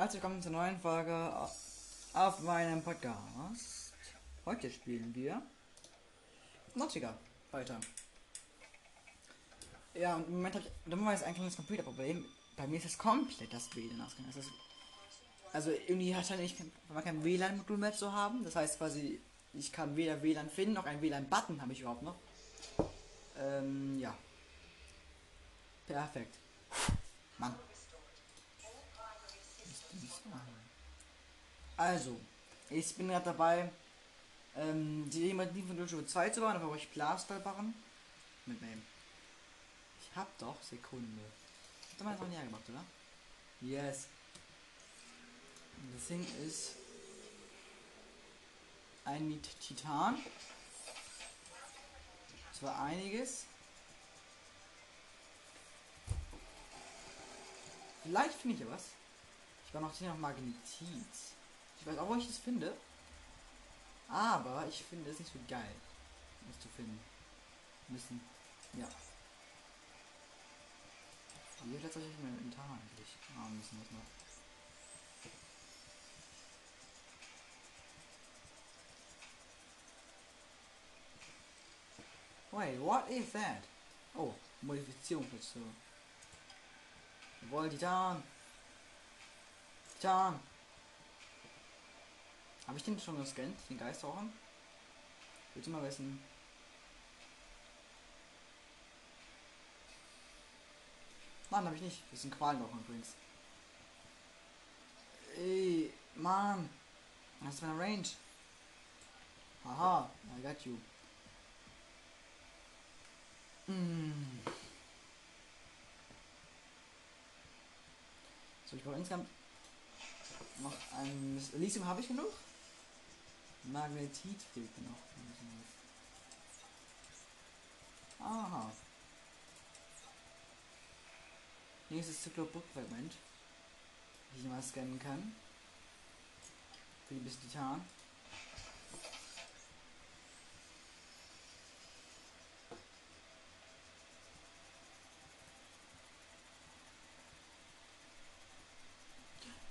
Herzlich willkommen zur neuen Folge auf meinem Podcast. Heute spielen wir Nautica weiter. Ja, und im Moment habe ich dummerweise ein kleines Computerproblem. Bei mir ist es komplett das WLAN ausgegangen. Das also irgendwie hat er nicht, kein WLAN-Modul mehr zu haben. Das heißt quasi, ich kann weder WLAN finden, noch ein WLAN-Button habe ich überhaupt noch. Ähm, ja. Perfekt. Mann. Also, ich bin gerade dabei, ähm, die jemand von Dojo 2 zu bauen, da brauche ich Plaster machen. Mit wem? Ich hab doch Sekunde. Hat man das noch näher gemacht, oder? Yes. Das Ding ist ein Titan. Das war einiges. Vielleicht finde ich ja was. Ich war noch hier noch Magnetit. Ich weiß auch, wo ich das finde. Aber ich finde es nicht so geil, das zu finden. Müssen. Ja. Wie viel tatsächlich mein Inventar eigentlich? Ah, müssen wir noch. Wait, what is that? Oh, Modifizierung dazu. Jawohl, Titan. Titan. Habe ich den schon gescannt, den Geisterhorn? Willst du mal wissen? Nein, habe ich nicht. Das ist ein Qualloch übrigens. Ey, Mann. Das ist meine Range. Haha, I got you. Mm. So, ich brauche insgesamt noch ein Lithium habe ich genug. Magnetit fehlt noch. Aha. Nächstes Zyklopuk-Fragment. Die ich mal scannen kann. Für die bisschen Titan.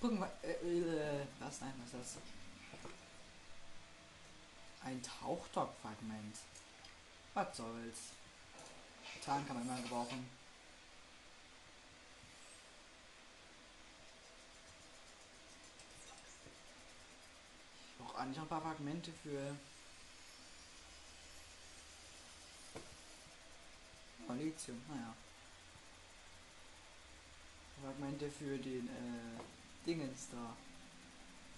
Gucken wir. Äh, äh, was? Nein, was ist das? Ein Tauchtop-Fragment. Was soll's? Tarn kann man immer gebrauchen. Ich brauche eigentlich noch ein paar Fragmente für. Oh, Lithium, naja. Fragmente für den äh, Dingens da.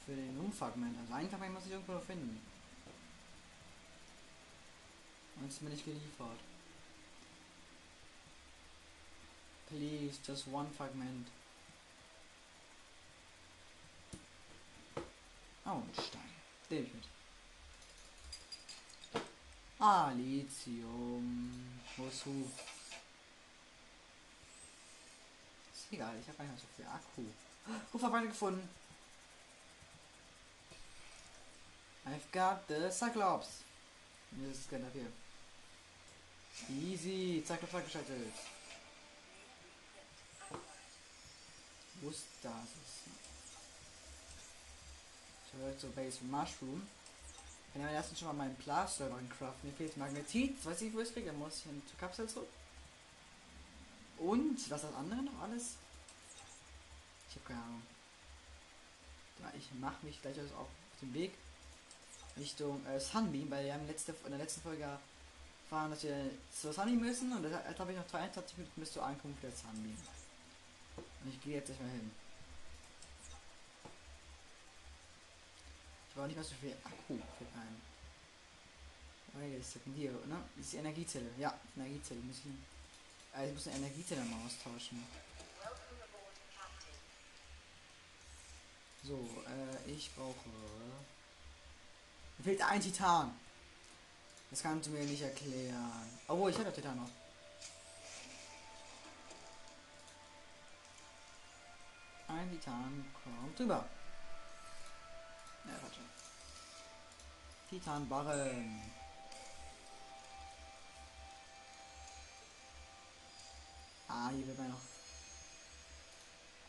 Für den Umfragment. Also ein Fragment muss ich irgendwo finden. Und es ist mir nicht geliefert. Please, just one fragment. Oh, ein Stein. Den ich mit. Ah, Lithium. Wozu? Ist egal, ich habe nicht so viel Akku. Rufverband gefunden. I've got the Cyclops. Ist Scanner hier. Easy, Cyclops freigeschaltet. Wo ist das? Ich habe so Base Mushroom. Wenn wir erstens schon mal meinen Plaster in craften. Mir fehlt Magnetit. Ich weiß nicht, wo ich kriege. Dann muss ich in die Kapsel zurück. Und was das andere noch alles? Ich habe keine Ahnung. Ich mache mich gleich auf den Weg Richtung äh, Sunbeam, weil wir haben letzte, in der letzten Folge erfahren, dass wir zur Sunbeam müssen und jetzt habe ich noch 23 Minuten bis zur Ankunft der Sunbeam. Und ich gehe jetzt nicht mehr hin. Ich brauche nicht mehr so viel Akku für ein. Weil das hier, ne? Das ist die Energiezelle. Ja, Energiezelle muss ich. Also ich muss eine Energiezelle mal austauschen. So, äh, ich brauche. Mir fehlt ein Titan. Das kannst du mir nicht erklären. Obwohl, ich hatte Titan noch. Ein Titan kommt drüber. Ja, warte. Titanbarren. Ah, hier wird man noch.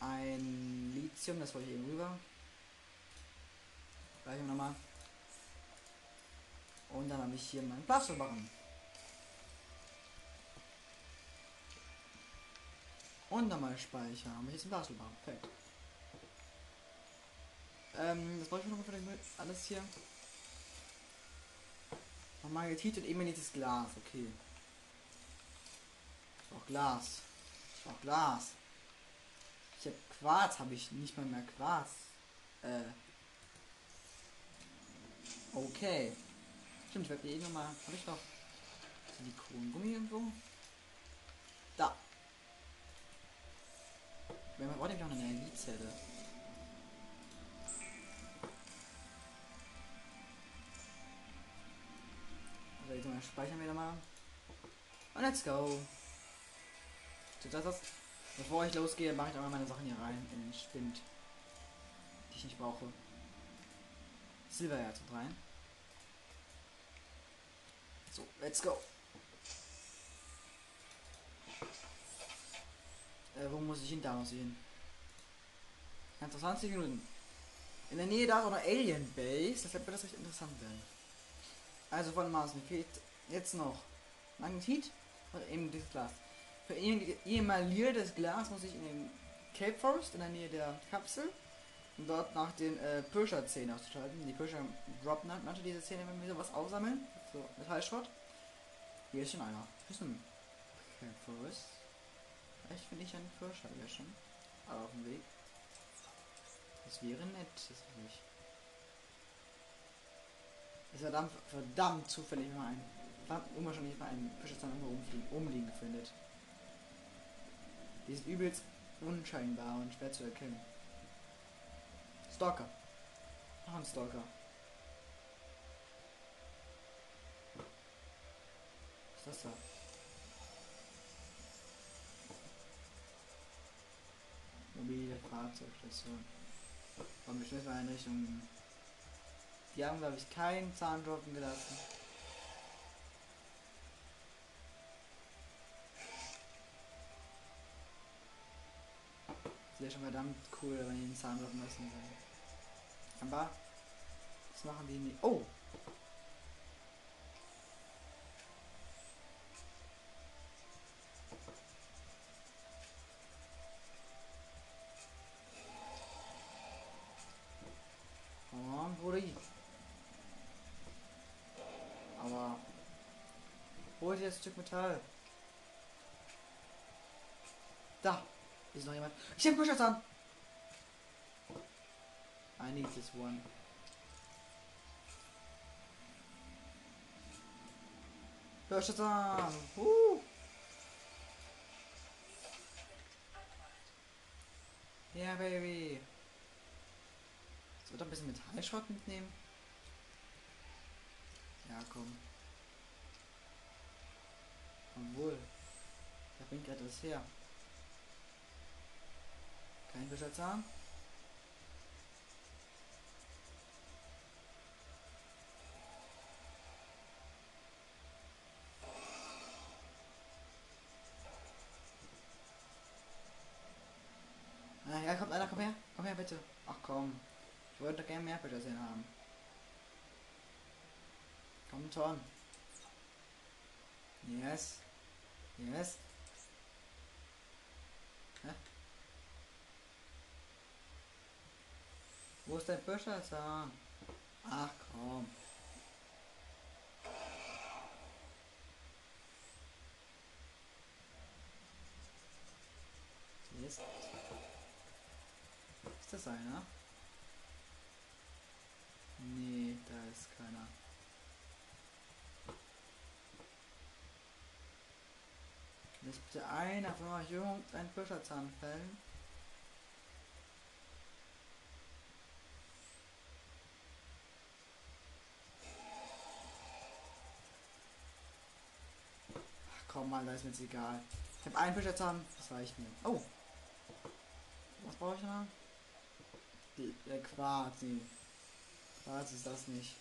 ein Lithium, das wollte ich eben rüber. Gleich nochmal. Und dann habe ich hier meinen Plastikbarren. Und nochmal Speicher. Haben wir jetzt einen Plastikbarren. Perfekt. Ähm, das brauche ich noch für alles hier. Nochmal Magnetit und emaniertes Glas. Okay. Auch Glas. Auch Glas. Ich habe Quarz, habe ich nicht mal mehr Quarz. Äh. Okay. Stimmt, ich werde eh nochmal. Habe ich doch Silikongummi irgendwo? Da. Wenn man braucht noch eine Energiezelle. Also jetzt mal speichern wir da mal. Und let's go. Das, das, bevor ich losgehe, mache ich einmal meine Sachen hier rein in den Spind. Die ich nicht brauche. Silberherz rein. So, let's go. Äh, wo muss ich hin? Da muss ich hin. Ganz 20 Minuten. In der Nähe da ist auch eine Alien Base. Deshalb wird das recht interessant werden. Also von Mars, fehlt jetzt noch Magnetit und eben dieses Glas. Für emaliertes Glas muss ich in den Cape Forest in der Nähe der Kapsel und dort nach den äh, Pirscher-Zähnen auszuschalten. Die Pirscher droppen halt manche diese Zähne, wenn wir sowas aufsammeln. So, Metallschrott. Hier ist schon einer. Hier ist ein Forest. Vielleicht finde ich einen Pirscher hier schon. Aber auf dem Weg. Das wäre nett, das will ich. Ist verdammt, verdammt zufällig, wenn man einen, verdammt unwahrscheinlich mal einen Pirscher irgendwo umliegen findet. Die ist übelst unscheinbar und schwer zu erkennen. Stalker. Noch ein Stalker. Ist das da? Mobile Fahrzeugstation. Komm, wir schließen. Die haben, glaube ich, keinen Zahn droppen gelassen. wäre schon verdammt cool, wenn die den Zahn droppen lassen. Aber, was machen die nicht? Oh, das Stück Metall. Da! Ist noch jemand? Ich hab Push an. I need this one. Push an. Uh. Yeah, Baby. Jetzt wird ein bisschen Metallschrott mitnehmen. Ja, komm. Obwohl. Da bringt er das her. Kein Beschatzer. Ah, ja, kommt einer, komm her. Komm her, bitte. Ach komm. Ich wollte gerne mehr sehen haben. Komm schon. Yes. Yes. Hä? Wo ist der Büschersan? Ach komm. Ist, ist das einer? Nee, da ist keiner. Lässt bitte einer von euch irgendein Büscherzahn fällen? Komm mal, da ist mir jetzt egal. Ich habe einen Fischerzahn, das reicht mir. Oh! Was brauche ich noch? Der Quarz, nee. Quarz ist das nicht.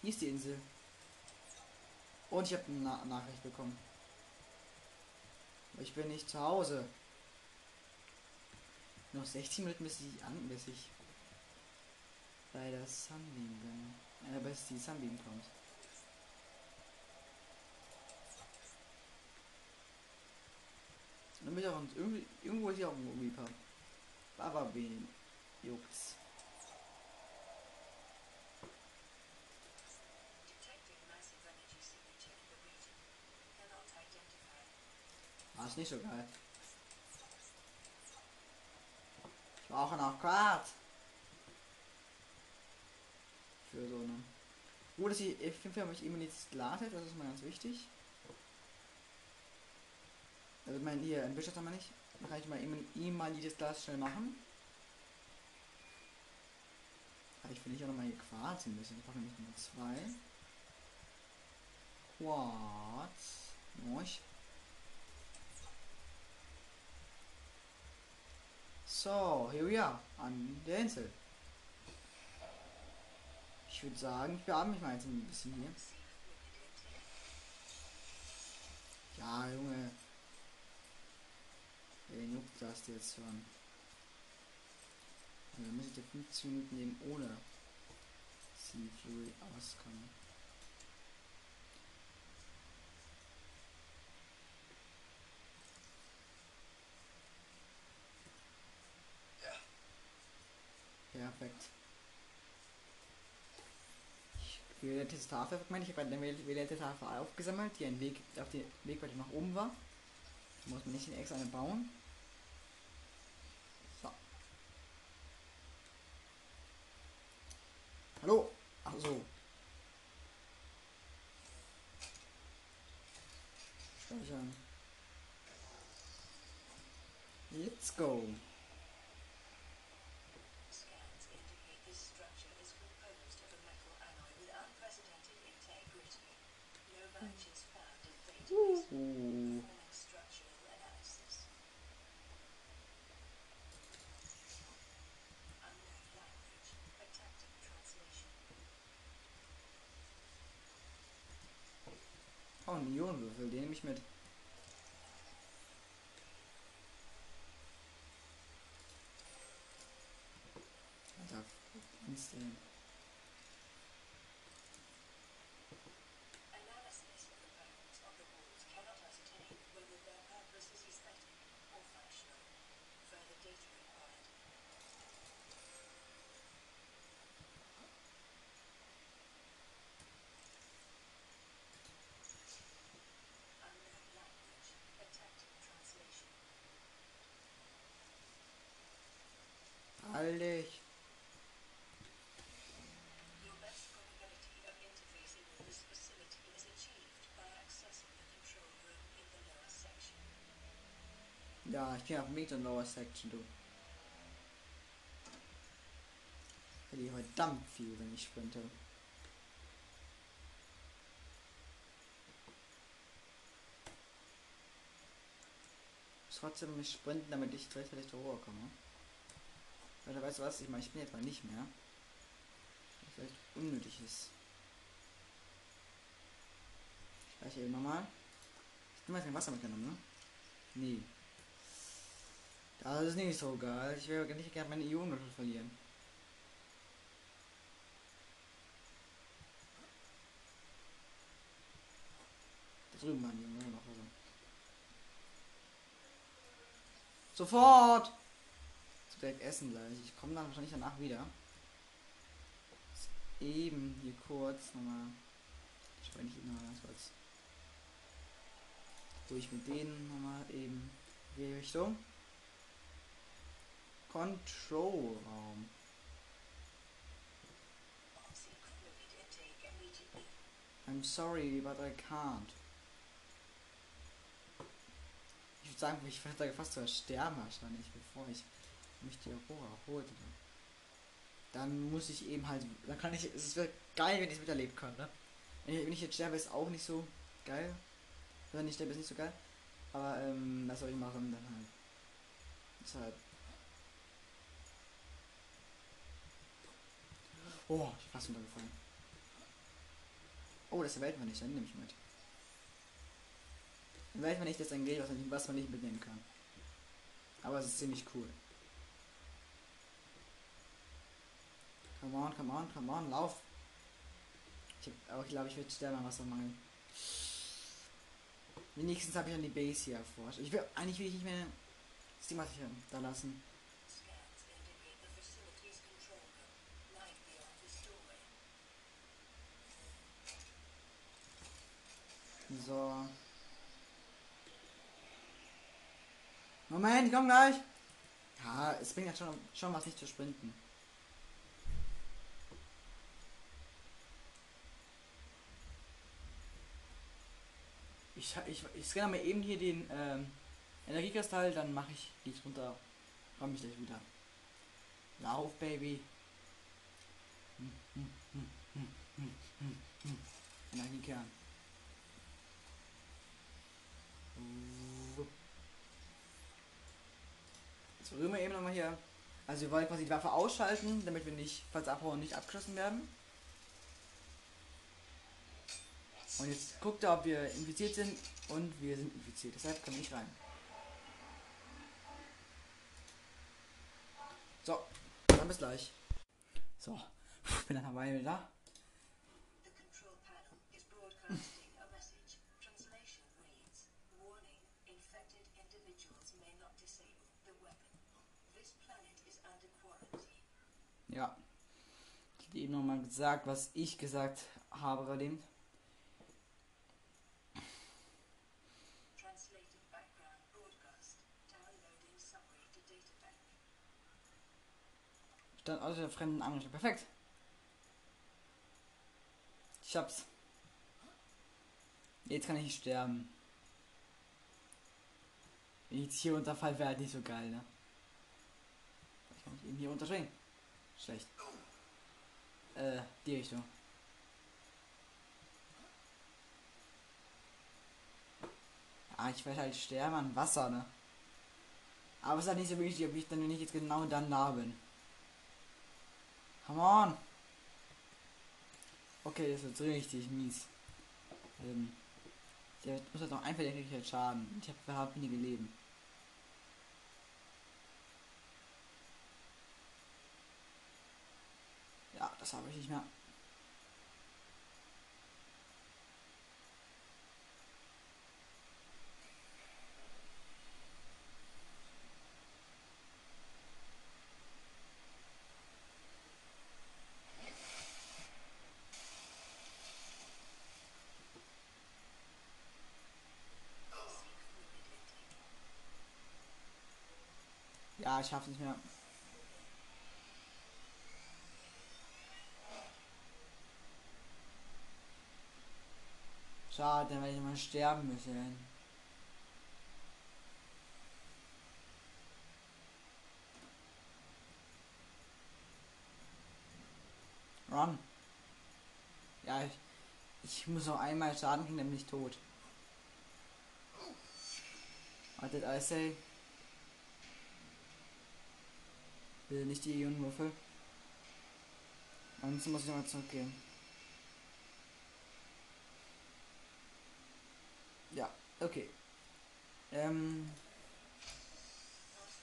Hier ist die Insel. Und ich habe eine Na Nachricht bekommen. Ich bin nicht zu Hause. Noch 16 Minuten bis ich an, bis ich bei der Sunbeam bin. Äh, bis die Sunbeam kommt. Und dann bin ich auch irgendwie, irgendwo ist ja auch ein Reaper. Aber wen juckt's? Ist nicht so geil. Ich brauche noch Quart. Für so eine. Gut, dass die F5 mich immer nicht ladet, das ist mal ganz wichtig. Also mein hier, ein Bischof haben wir nicht. Dann kann ich mal mal dieses Glas schnell machen. Ich will nicht auch noch mal hier Quarz ein bisschen. Ich brauche nämlich nur zwei. Quarz. Moich. So, here we are. An der Insel. Ich würde sagen, ich bearme mich mal jetzt ein bisschen hier. Ja, Junge. Wen juckt das jetzt schon? Also, dann muss ich da 15 Minuten eben ohne Sea Fury auskommen. Perfekt. Ich will jetzt Tafel, meine ich, habe wieder die Tafel aufgesammelt, die ein Weg auf den Weg weiter nach oben war. Da muss man nicht extra eine bauen. So. Hallo. Ach so. Speichern. Let's go. Ooh. Oh, ein Ionenwürfel, den nehme ich mit. Alter, instant. Alter. Ja, ich bin auf Meter Lower Section, du. Ich verliere verdammt viel, wenn ich sprinte. Trotzdem mich sprinten, damit ich gleichzeitig zur Ruhe komme. Oder weißt du was? Ich meine, ich bin jetzt mal nicht mehr. Was vielleicht unnötig ist. Ich speichere eben nochmal. Ich habe kein Wasser mitgenommen, ne? Nee. Das ist nicht so geil. Ich will nicht gerne meine Ionen verlieren. Da drüben waren die Ionen noch. Also. Sofort! direkt essen gleich. Ich komme dann wahrscheinlich danach wieder. Eben hier kurz nochmal. Ich meine, ich noch ganz kurz. Durch mit denen nochmal eben die Richtung. Control Raum. I'm sorry, but I can't. Ich würde sagen, ich werde fast sogar sterben wahrscheinlich, bevor ich mich die Aurora holt. Dann muss ich eben halt, dann kann ich, es wäre geil, wenn ich es miterleben kann, ne? Wenn ich jetzt sterbe, ist auch nicht so geil. Wenn ich sterbe, ist nicht so geil. Aber, ähm, was soll ich machen, dann halt. Ist Oh, ich bin fast untergefallen. Oh, das ist der Weltmann nicht, dann nehme ich mit. Dann weiß man nicht, dass ein Geld, was man nicht, mitnehmen kann. Aber es ist ziemlich cool. Come on, come on, come on, lauf. Ich hab, aber ich glaube, ich werde sterben an Wassermangel. Wenigstens habe ich dann die Base hier erforscht. Ich will eigentlich will ich nicht mehr Steam hier da lassen. Scans indicate the facility's control room, light beyond this doorway. So. Moment, komm gleich. Ja, es bringt ja schon, schon was nicht zu sprinten. Ich, ich, ich scanne mir eben hier den ähm, Energiekristall, dann mache ich die runter. Komm ich gleich wieder. Lauf, Baby. Hm, hm, hm, hm, hm, hm, hm. Energiekern. Rühren wir eben nochmal hier. Also wir wollen quasi die Waffe ausschalten, damit wir nicht, falls abhauen, nicht abgeschossen werden. Und jetzt guckt er, ob wir infiziert sind und wir sind infiziert. Deshalb wir nicht rein. So, dann bis gleich. So, bin dann dabei wieder. The Ja. Ich habe eben nochmal gesagt, was ich gesagt habe to databank. Stand außer der fremden Anruf. Perfekt. Ich hab's. Jetzt kann ich nicht sterben. Wenn ich jetzt hier unterfall, wäre halt nicht so geil, ne? Ich kann mich eben hier unterschwingen. Schlecht. Äh, die Richtung. Ah, ich werde halt sterben an Wasser, ne? Aber es ist halt nicht so wichtig, ob ich dann nicht jetzt genau dann da bin. Come on! Okay, das wird richtig mies. Ähm, der muss halt noch einfach, der Schaden. Ich habe hab wenige Leben. Ja, das habe ich nicht mehr. Ja, ich schaff's nicht mehr. Schade, dann werde ich mal sterben müssen. Run. Ja, ich, ich muss noch einmal Schaden kriegen, dann bin ich tot. What did I say? Will nicht die Ionenwürfel. Ansonsten muss ich nochmal zurückgehen. Ja, okay. Ähm.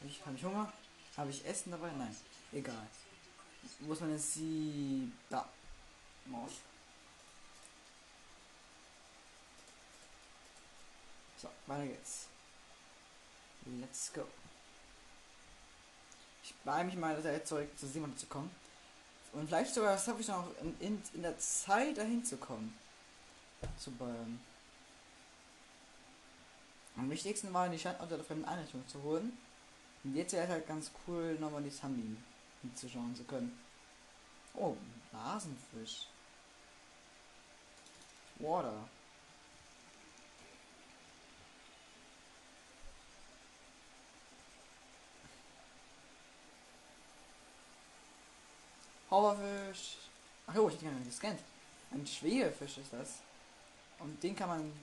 Ich, hab ich Hunger? Habe ich Essen dabei? Nein. Egal. Wo ist meine Sie. Da. Maus. So, weiter geht's. Let's go. Ich beeile mich mal zurück zu Simon zu kommen. Und vielleicht sogar schaffe ich noch in, in, in der Zeit dahin zu kommen. Zu Bayern. Am wichtigsten war, die Standorte der fremden Einrichtung zu holen. Und jetzt wäre es halt ganz cool, nochmal die Sunbeam hinzuschauen zu können. Oh, Blasenfisch. Water. Horrorfisch. Ach jo, ich hätte gar nicht gescannt. Ein Schwebefisch ist das. Und den kann man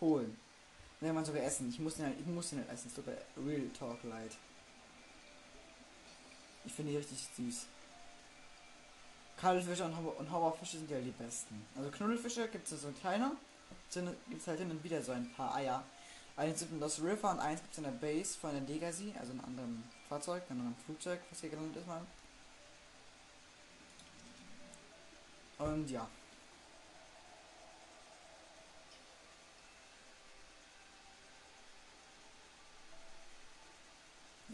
holen. Kann man sogar essen. Ich muss den halt, ich muss den halt essen. Sogar Real Talk Light. Ich finde die richtig süß. Kaddelfische und, Horror- und Horrorfische sind ja die besten. Also Knuddelfische gibt es so kleiner. gibt es halt hin und wieder so ein paar Eier. Eins gibt es in Lost River und eins gibt es in der Base von der Legacy, also in einem anderen Fahrzeug, in einem Flugzeug, was hier gelandet ist mal. Und ja.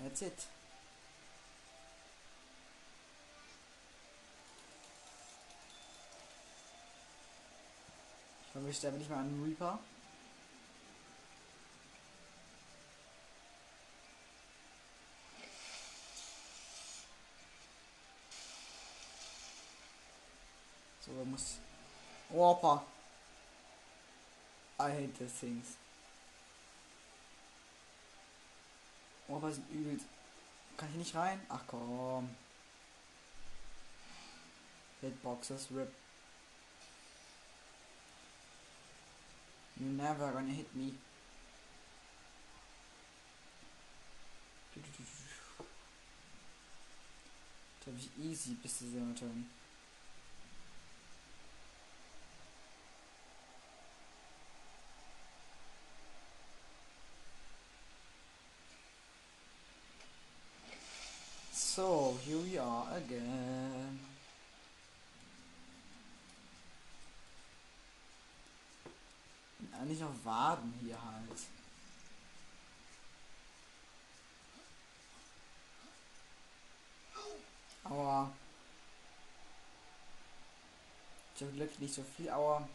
That's it. Ich ich sterbe nicht mal an Reaper. So, muss. Opa. I hate these things. Opa sind übel. Kann ich nicht rein? Ach komm. Hitboxes, RIP. You're never gonna hit me. Das wie easy bis zu dieser Turn. So, here we are again. Eigentlich noch warten hier halt. Aber zum Glück nicht so viel Aua.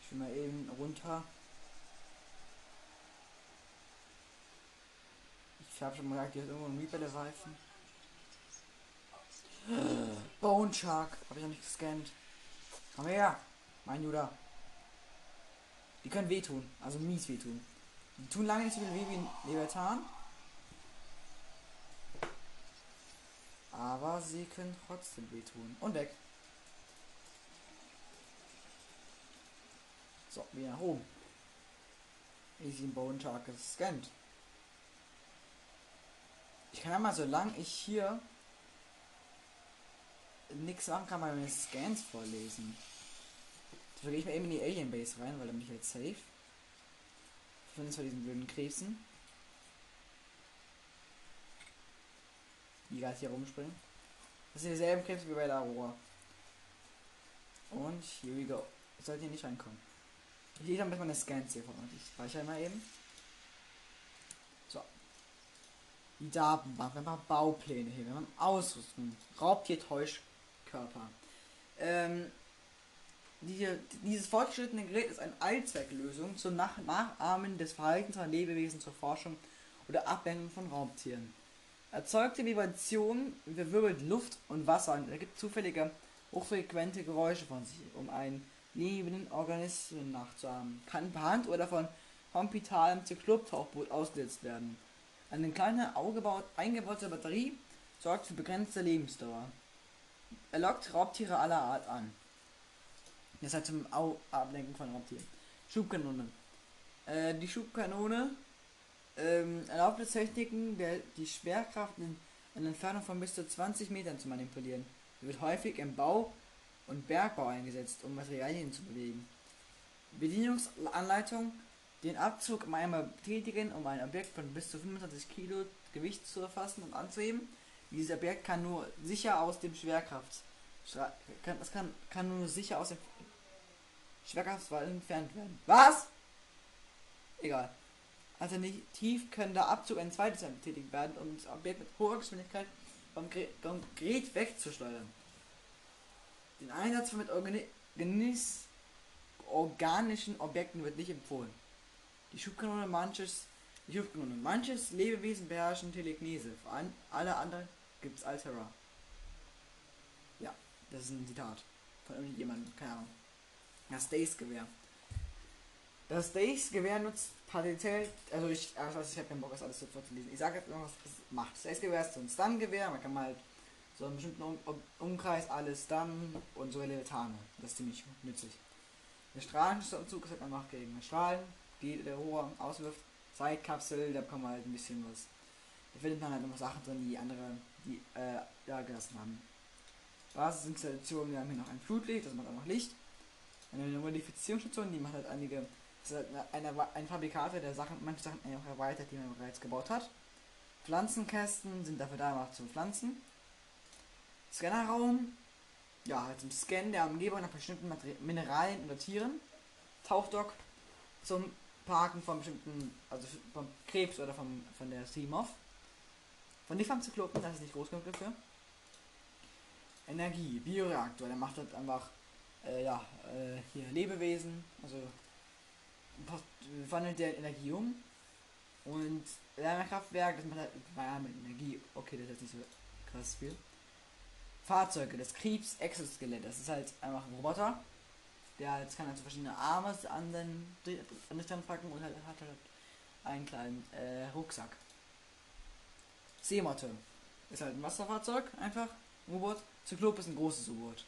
Ich will mal eben runter. Ich habe schon mal gesagt, hier ist irgendwo ein Reaper der Reifen. Bone Shark. Habe ich noch nicht gescannt. Komm her. Mein Judah. Die können wehtun. Also mies wehtun. Die tun lange nicht so viel weh wie Leviathan. Aber sie können trotzdem wehtun. Und weg. So, wieder nach oben. Easy Bone Shark gescannt. Ich kann ja mal, solange ich hier nichts machen kann, meine Scans vorlesen. Da gehe ich mal eben in die Alien Base rein, weil dann bin ich jetzt safe. Von diesen blöden Krebsen. Die gerade hier rumspringen. Das sind dieselben Krebse wie bei der Aurora. Und here we go. Sollte hier nicht reinkommen. Ich lese damit meine Scans hier vor. Ich speichere mal eben. So. Die Datenbank, wir haben Baupläne hier, wir haben Ausrüstung, Raubtier-Täuschkörper. Ähm, die, dieses fortgeschrittene Gerät ist eine Allzwecklösung zum Nach Nachahmen des Verhaltens von Lebewesen zur Forschung oder Ablenkung von Raubtieren. Erzeugte Vibrationen verwirbelt Luft und Wasser und ergibt zufällige, hochfrequente Geräusche von sich, um einen lebenden Organismen nachzuahmen. Kann per Hand oder von kompitalem Zykloptauchboot ausgesetzt werden. Eine kleine eingebaute Batterie sorgt für begrenzte Lebensdauer. Er lockt Raubtiere aller Art an. Das heißt zum Au Ablenken von Raubtieren. Schubkanone. Äh, die Schubkanone ähm, erlaubt es Techniken, der, die Schwerkraft in einer Entfernung von bis zu 20 Metern zu manipulieren. Sie wird häufig im Bau und Bergbau eingesetzt, um Materialien zu bewegen. Bedienungsanleitung. Den Abzug einmal betätigen, um ein Objekt von bis zu 25 Kilo Gewicht zu erfassen und anzuheben. Dieses Objekt kann nur sicher aus dem Schwerkraft kann, das kann, kann nur sicher aus dem Schwerkraftswall entfernt werden. Was? Egal. Alternativ können der Abzug ein zweites Mal betätigt werden, um das Objekt mit hoher Geschwindigkeit vom Gerät wegzusteuern. Den Einsatz von mit Organis organischen Objekten wird nicht empfohlen. Die Schubkanone manches, die Schubkanone manches Lebewesen beherrschen Telekinese. Vor allem alle anderen gibt's Altera. Ja, das ist ein Zitat von irgendjemandem, keine Ahnung. Das Days-Gewehr. Das Days-Gewehr nutzt potenziell, also ich, also ich habe keinen Bock, das alles so vorzulesen. Ich sage jetzt noch, was es macht. Das Days-Gewehr ist so ein Stun-Gewehr, man kann halt so einen bestimmten um um Umkreis alles dann und so Leviatane. Das ist ziemlich nützlich. Der Strahlenanzug ist halt einfach gegen Strahlen, die der Rohr auswirft. Zeitkapsel, da kann man halt ein bisschen was. Da findet man halt noch Sachen drin, die andere, die äh, da gelassen haben. Basisinstallation, wir haben hier noch ein Flutlicht, das macht auch noch Licht. Eine Modifizierungsstation, die macht halt einige, das ist halt eine, eine, ein Fabrikator, der Sachen, manche Sachen einfach erweitert, die man bereits gebaut hat. Pflanzenkästen sind dafür da, einfach zu pflanzen. Scannerraum, ja, halt zum Scannen der Umgebung nach bestimmten Mineralien oder Tieren. Tauchdock zum Parken von bestimmten, also vom Krebs oder vom, von der Seamoth. Von Nifam-Zyklopen, das ist nicht groß genug dafür. Energie, Bioreaktor, der macht halt einfach, äh, ja, äh, hier Lebewesen, also wandelt der Energie um. Und Wärmekraftwerk, das macht halt Wärme, Energie, okay, das ist nicht so krass viel. Fahrzeuge, das Krebs Exoskelett, das ist halt einfach ein Roboter. Der halt kann halt so verschiedene Arme an den Stand packen und halt hat halt einen kleinen äh, Rucksack. Seemotte ist halt ein Wasserfahrzeug, einfach. U-Boot. Zyklop ist ein großes U-Boot.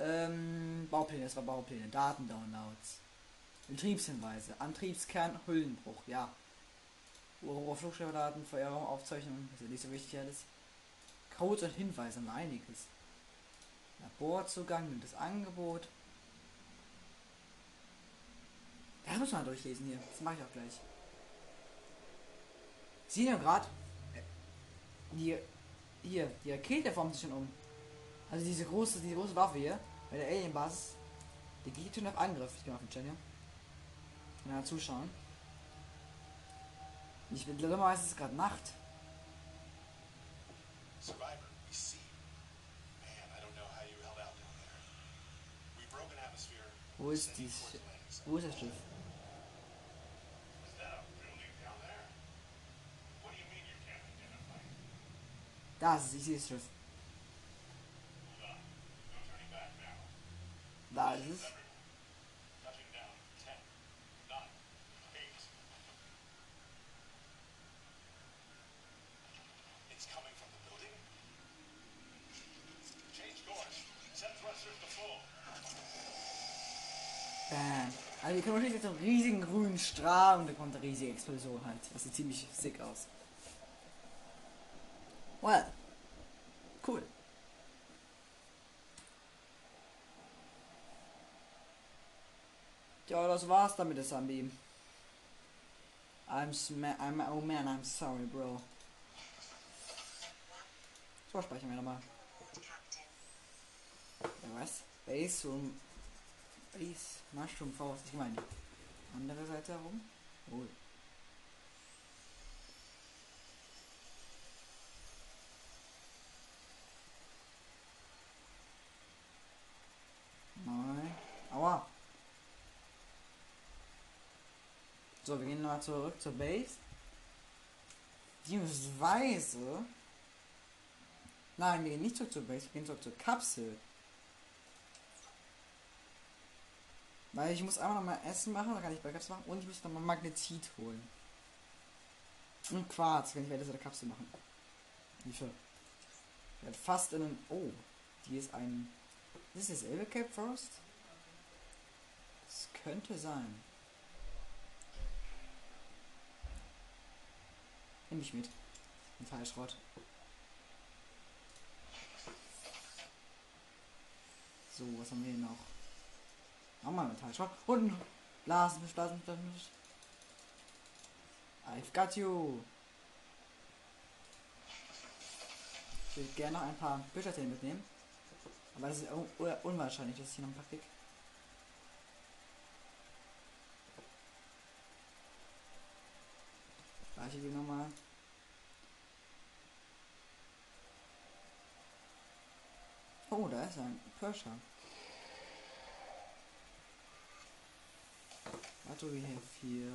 Ähm, Baupläne, das war Baupläne. Datendownloads. Betriebshinweise. Antriebskern, Hüllenbruch, ja. Flugschifferdaten, Feuerraumaufzeichnungen, ist ja nicht so wichtig alles. Codes und Hinweise einiges. Laborzugang und das Angebot. Da muss man durchlesen hier. Das mache ich auch gleich. Sehen ja gerade. Die. Hier, die Rakete formt sich schon um. Also diese große, diese große Waffe hier, bei der Alien-Basis, die geht schon auf Angriff. Ich gehe auf den Channel. Ja, zuschauen. Ich bin dummerweise ist es gerade Nacht. Survivor, we see. Man, I don't know how you held out down there. We broke an atmosphere. Wo ist sending die? towards landing zone. Wo ist das Schiff? Is that a building down there? What do you mean you can't identify? it? Da ist es, ich sehe das Schiff. Hold on. No turning back now. Da ist es. Everyone. Touching down. Ten. Nine. Eight. It's coming from the building. Change course. Set thrusters to full. Bam. Also können wir jetzt so einen riesigen grünen Strahl und da kommt eine riesige Explosion halt. Das sieht ziemlich sick aus. Well. Cool. Ja, das war's damit, das Zombie. I'm, sma I'm, oh man, I'm sorry, bro. So, speichern wir nochmal. Ja, was? Base Room. Base Mushroom Faust. Ich meine, andere Seite herum. Oh. Nein. Aua. So, wir gehen nochmal zurück zur Base. Beziehungsweise. Nein, wir gehen nicht zurück zur Base, wir gehen zurück zur Kapsel. Weil ich muss einmal nochmal Essen machen, dann kann ich Backups machen und ich muss nochmal Magnetit holen. Und Quarz, wenn ich werde der Kapsel machen. Wie viel? Ich werde fast in einem. Oh, die ist ein. Ist das dasselbe Cape Forest? Das könnte sein. Nimm ich mit. Ein Fallschrott. So, was haben wir noch? Nochmal Metallschrott. Und Blasen, Blasen, Blasen. I've got you. Ich würde gerne noch ein paar Bücherzähne mitnehmen. Aber das ist un un- unwahrscheinlich, dass ich hier noch krieg. Gleiche die nochmal. Oh, da ist ein Persia. Was do we have hier?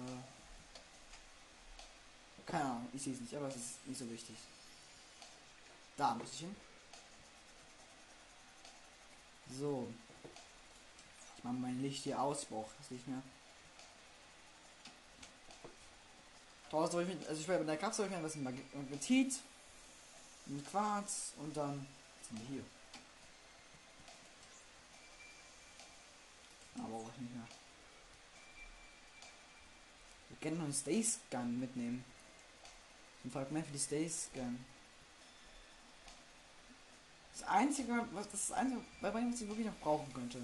Keine Ahnung, ich sehe es nicht, aber es ist nicht so wichtig. Da muss ich hin. So. Ich mache mein Licht hier aus, brauche das nicht mehr. Draußen soll ich mit, also ich werde mit der Kapsel ich mir mit Mag- Magnetit, mit Quarz und dann sind wir hier. Aber auch nicht mehr. Können noch einen Space Gun mitnehmen. Ein Fragment für die Stay Scan. Das einzige, was das, einzige, bei was ich wirklich noch brauchen könnte.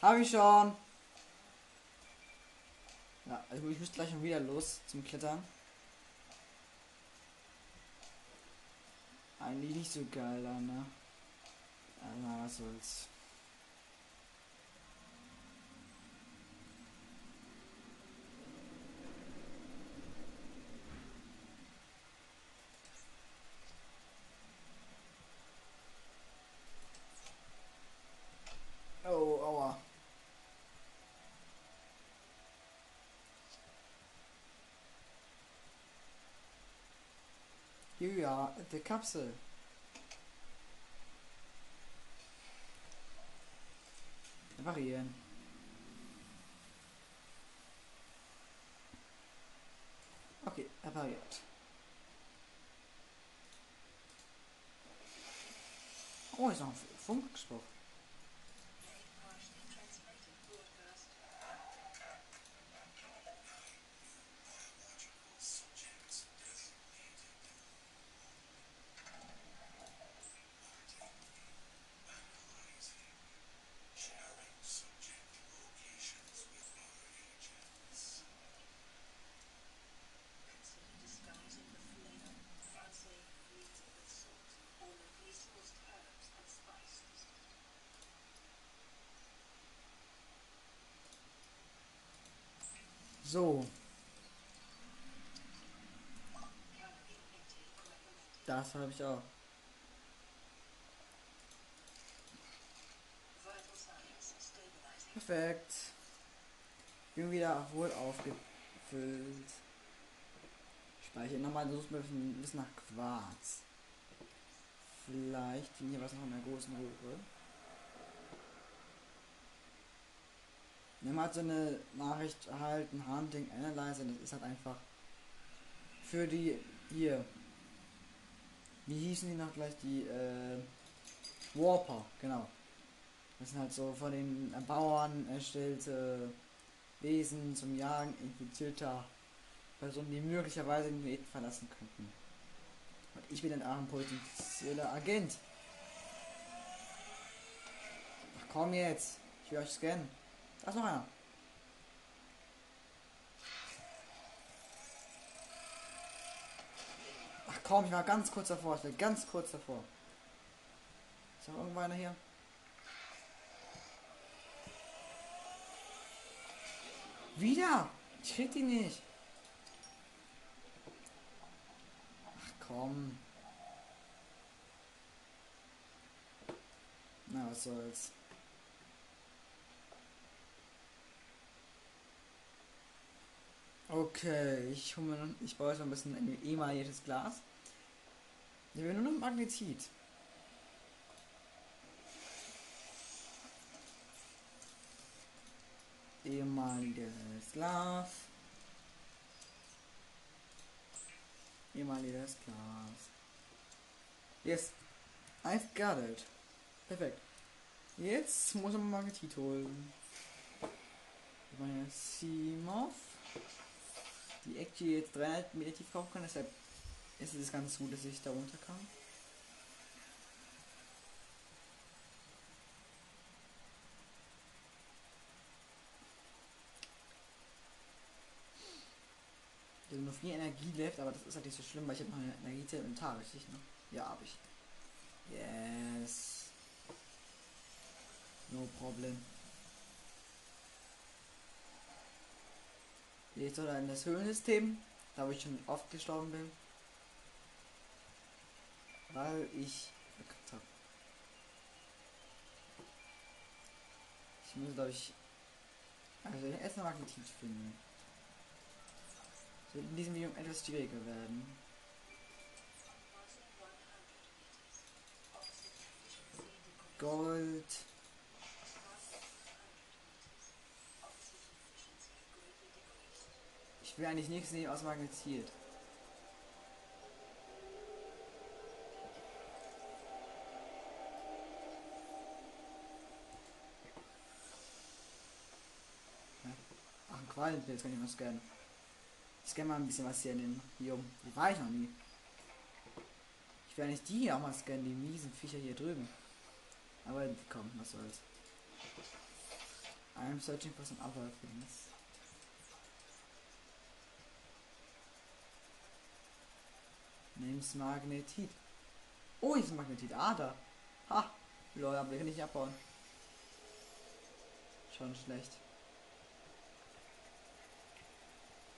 Habe ich schon. Ja, also ich muss gleich schon wieder los zum Klettern. Eigentlich nicht so geil, ne? Na, was soll's. Oh, aua. Ja, die Kapsel. Variieren. Okay, er variiert. Oh, ist noch ein Funkspruch. So, das habe ich auch. Perfekt. Bin wieder wohl aufgefüllt. Speicher nochmal, suchst mir ein bisschen nach Quarz. Vielleicht finden hier was noch in der großen Röhre. Nimm halt so eine Nachricht erhalten, Hunting Analyzer, das ist halt einfach für die hier. Wie hießen die noch gleich? Die äh, Warper, genau. Das sind halt so von den Bauern erstellte Wesen zum Jagen infizierter Personen, die möglicherweise den Planeten verlassen könnten. Und ich bin ein potenzieller Agent. Ach komm jetzt. Ich will euch scannen. Da ist noch einer. Ach komm, ich war ganz kurz davor. Ich war ganz kurz davor. Ist noch irgendwo einer hier? Wieder! Ich krieg die nicht. Ach komm. Na, was soll's. Okay, ich hole mir ich baue jetzt ein bisschen ein emailliertes Glas. Ich will nur noch Magnetit. ehemaliges Glas. Ehemaliges Glas. Yes, I've got it. Perfekt. Jetzt muss man Magnetit holen. Meine Simov. Die Acti jetzt 300 Meter tief kaufen kann, deshalb ist es ganz gut, dass ich da runter kann. Ich habe nur 4 Energie left, aber das ist halt nicht so schlimm, weil ich habe noch eine Energie im Inventar, richtig? Ne? Ja, habe ich. Yes. No problem. Jetzt oder in das Höhlensystem, da wo ich schon oft gestorben bin. Weil ich verkackt habe. Ich muss glaube ich. Also erstmal Magnetit finden. Wird in diesem Video etwas schwieriger werden. Passing 100 meters. Oxygen efficiency decreased. Gold. Will eigentlich nichts nehmen aus Magnetit. Fallen, jetzt kann ich mal scannen. Ich scanne mal ein bisschen was hier in den Biom. Die war ich noch nie. Ich will eigentlich die hier auch mal scannen, die miesen Viecher hier drüben. Aber komm, was soll's. I'm searching for some other things. Name's Magnetit. Oh, hier ist ein Magnetit. Ah, da. Ha. Lol, aber den kann ich abbauen. Schon schlecht.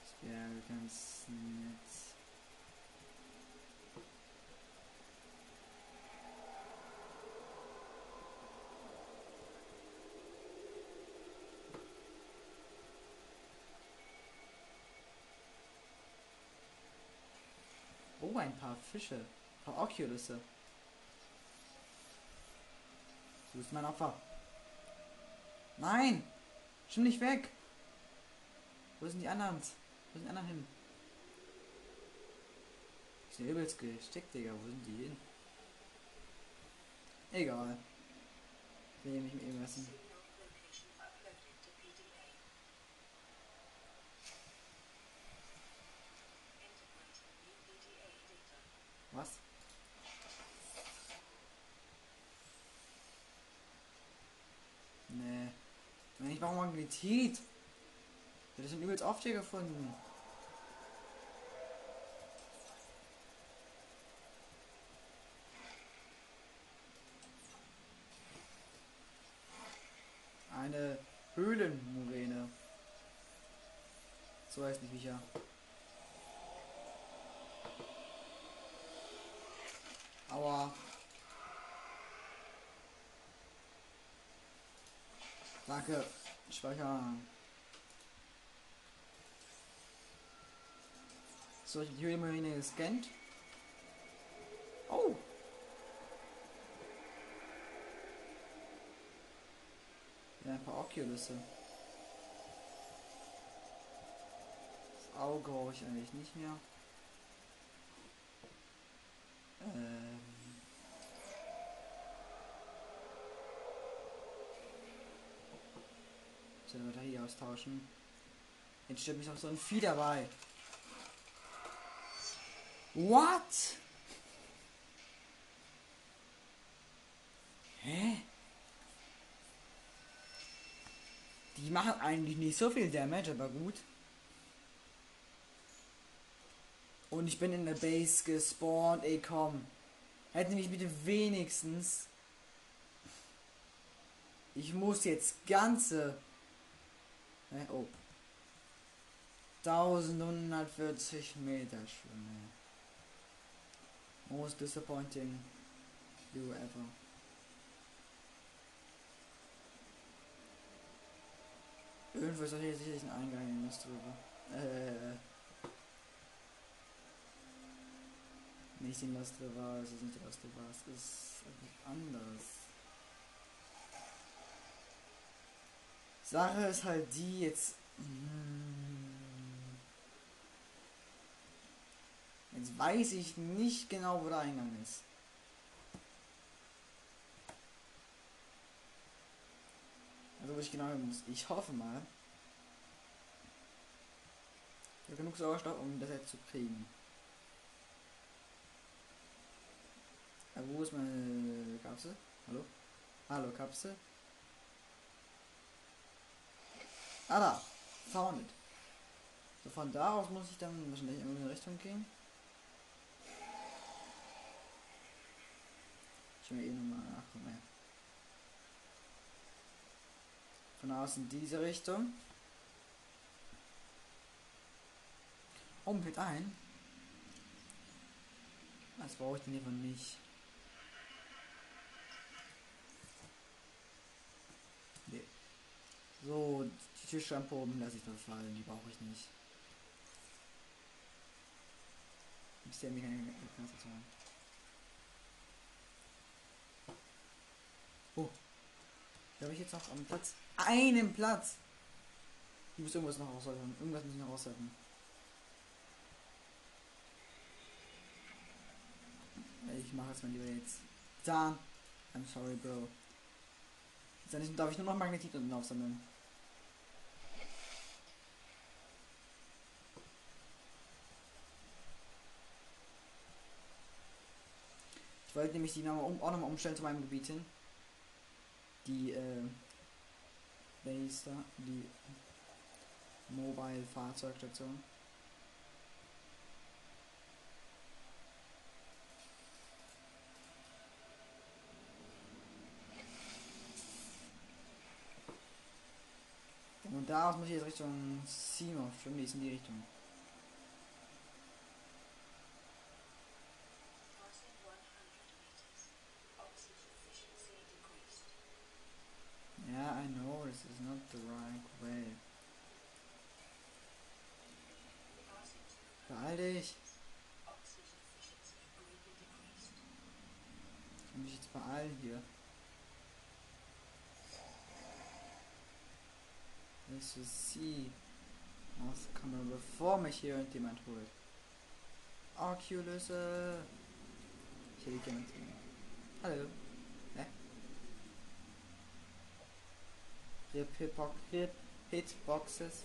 Das wäre ganz nett. Oh, ein paar Fische. Ein paar Oculusse. Du bist mein Opfer. Nein! Schon nicht weg! Wo sind die anderen? Wo sind die anderen hin? Ich bin übelst gesteckt, Digga. Wo sind die hin? Egal. Ich mit irgendwas. Signal location uploaded to PDA. Integrating new PDA data. Was? Nee. Brauche Magnetit. Das sind übelst oft hier gefunden. Eine Höhlenmuräne. So heißt die Viecher. Aua. Danke. Speichern. So, ich habe die Höhlenmarine gescannt. Oh. Ja, ein paar Oculusse. Das Auge brauche ich eigentlich nicht mehr. Ähm. So, die Batterie austauschen. Jetzt steht mich noch so ein Vieh dabei. What? Hä? Die machen eigentlich nicht so viel Damage, aber gut. Und ich bin in der Base gespawnt, ey komm. Hätten mich bitte wenigstens. Ich muss jetzt ganze. Hä? Oh. 1140 Meter schwimmen. Most disappointing you ever. Irgendwo ist hier sicherlich ein Eingang in das drüber. Äh. Nicht in Lost River, es ist nicht Lost River, es ist anders. Sache ist halt die jetzt. mm, Jetzt weiß ich nicht genau, wo der Eingang ist. Also wo ich genau hin muss. Ich hoffe mal. Ich genug Sauerstoff, um das jetzt zu kriegen. Aber wo ist meine Kapsel? Hallo? Hallo, Kapsel? Ah da! Found it. So von da aus muss ich dann wahrscheinlich in irgendeine Richtung gehen. Ich will eh nochmal nachgucken. Ja. Von aus in diese Richtung. Um mit ein. Das brauche ich denn lieber nicht. Nee. So, Tischlampe oben lasse ich das fallen, die brauche ich nicht. Bisher mir keine Zeit. Oh. Da habe ich jetzt noch am Platz. Einen Platz! Ich muss irgendwas noch aushalten. Irgendwas muss ich noch aushalten. Ich mache es mal lieber jetzt. Da. I'm sorry, Bro. Jetzt darf ich nur noch Magnetit unten aufsammeln. Ich wollte nämlich die nochmal um, auch nochmal umstellen zu meinem Gebiet hin. Die, äh, Base da, die Mobile Fahrzeugstation. Und daraus muss ich jetzt Richtung Simo schwimmen, die ist in die Richtung. Hier. Just see. Auskommen, bevor mich hier irgendjemand holt. Oculus. Ich hätte gerne sehen. Hallo. Ne? Rip Hitbox, Hit, Hitboxes.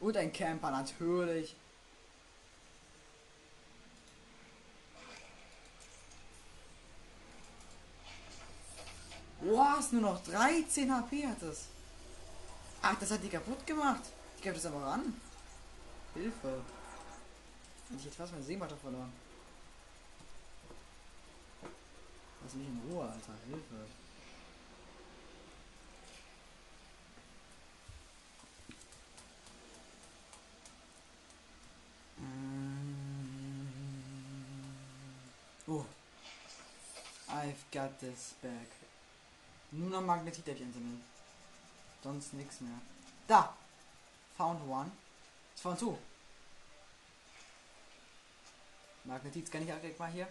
Und ein Camper natürlich. Was? Nur noch 13 HP hat es. Ach, das hat die kaputt gemacht. Ich gebe das aber ran. Hilfe. Hätte ich jetzt fast mein Sehmatter verloren. Lass mich in Ruhe, Alter. Hilfe. Mm. Oh. I've got this back. Nur noch Magnetithäppchen sammeln. Sonst nichts mehr. Da! Found one. Es found zu. Magnetit kann ich auch direkt mal hier.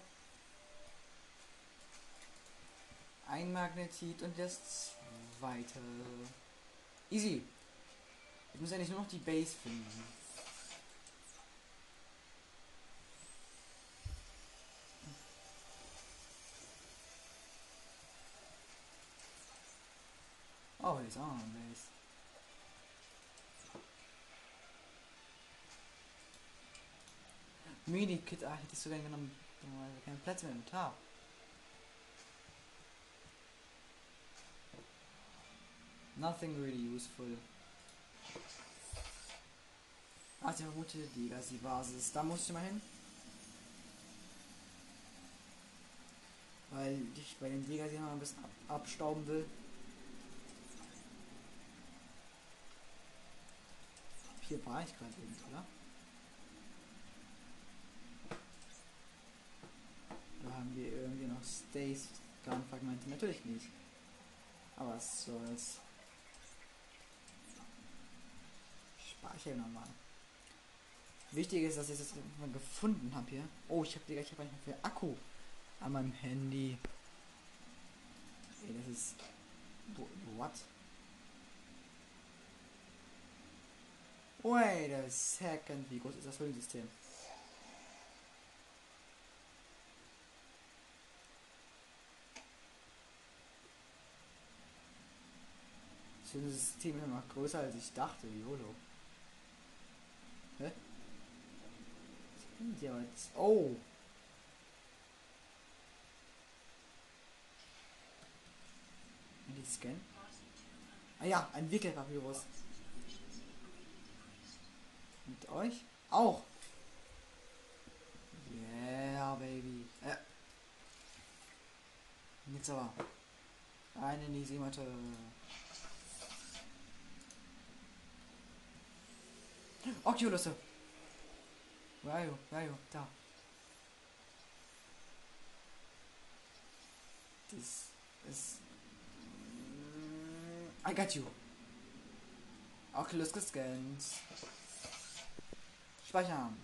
Ein Magnetit und das zweite. Easy. Ich muss eigentlich nur noch die Base finden. He's on base. Mini-Kit, ah, hätte ich sogar genommen. Dummerweise keinen Platz mehr im Tar. Nothing really useful. Ach, die Route, die das ist die Basis. Da muss ich mal hin. Weil ich bei den hier noch ein bisschen ab abstauben will. Hier war ich gerade eben, oder? Da haben wir irgendwie noch Stays Gun-Fragmente. Natürlich nicht. Aber was soll's. Speichere nochmal. Wichtig ist, dass ich das gefunden habe hier. Oh, ich habe Digga, ich habe nicht mehr viel Akku an meinem Handy. Ey, das ist. What? Wait a second. Wie groß ist das Höhlensystem? Das Höhlensystem ist noch größer als ich dachte, YOLO. Hä? Was aber jetzt? Oh! Die Scan? Ah ja, ein Wickelpapyrus. Mit euch? Auch. Yeah, baby. Äh. Jetzt aber. Eine in die Seematte. Oculus. Where are you? Where are you? Da. This is... I got you. Oculus gescannt. Speichern.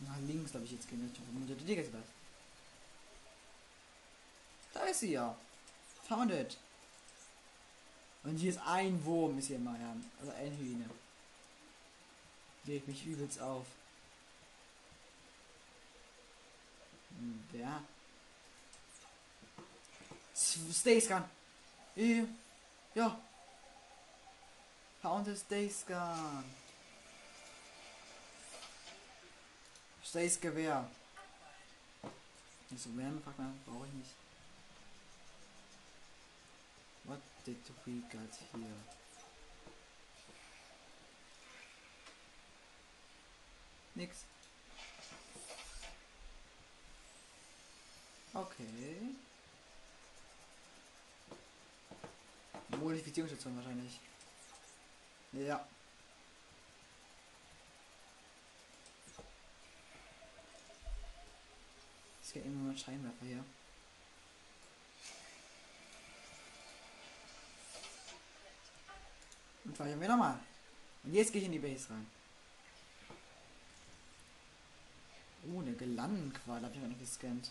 Nach links, glaube ich, jetzt gehen. Ich hoffe, das. Da ist sie ja. Found it. Und hier ist ein Wurm, ist hier mal, ja. Also ein Hühner. Legt mich übelst auf. Hm, Wer? Stay Scan. Ja. Found a Stay Scan. Stays Gewehr. Nicht so Wärmefaktor brauche ich nicht. What did we got here? Nix. Okay. Modifizierungsstation wahrscheinlich. Ja. Es geht immer mal Scheinwerfer hier. Und speichern wir nochmal. Und jetzt gehe ich in die Base rein. Oh, eine Gelandenqual habe ich noch nicht gescannt.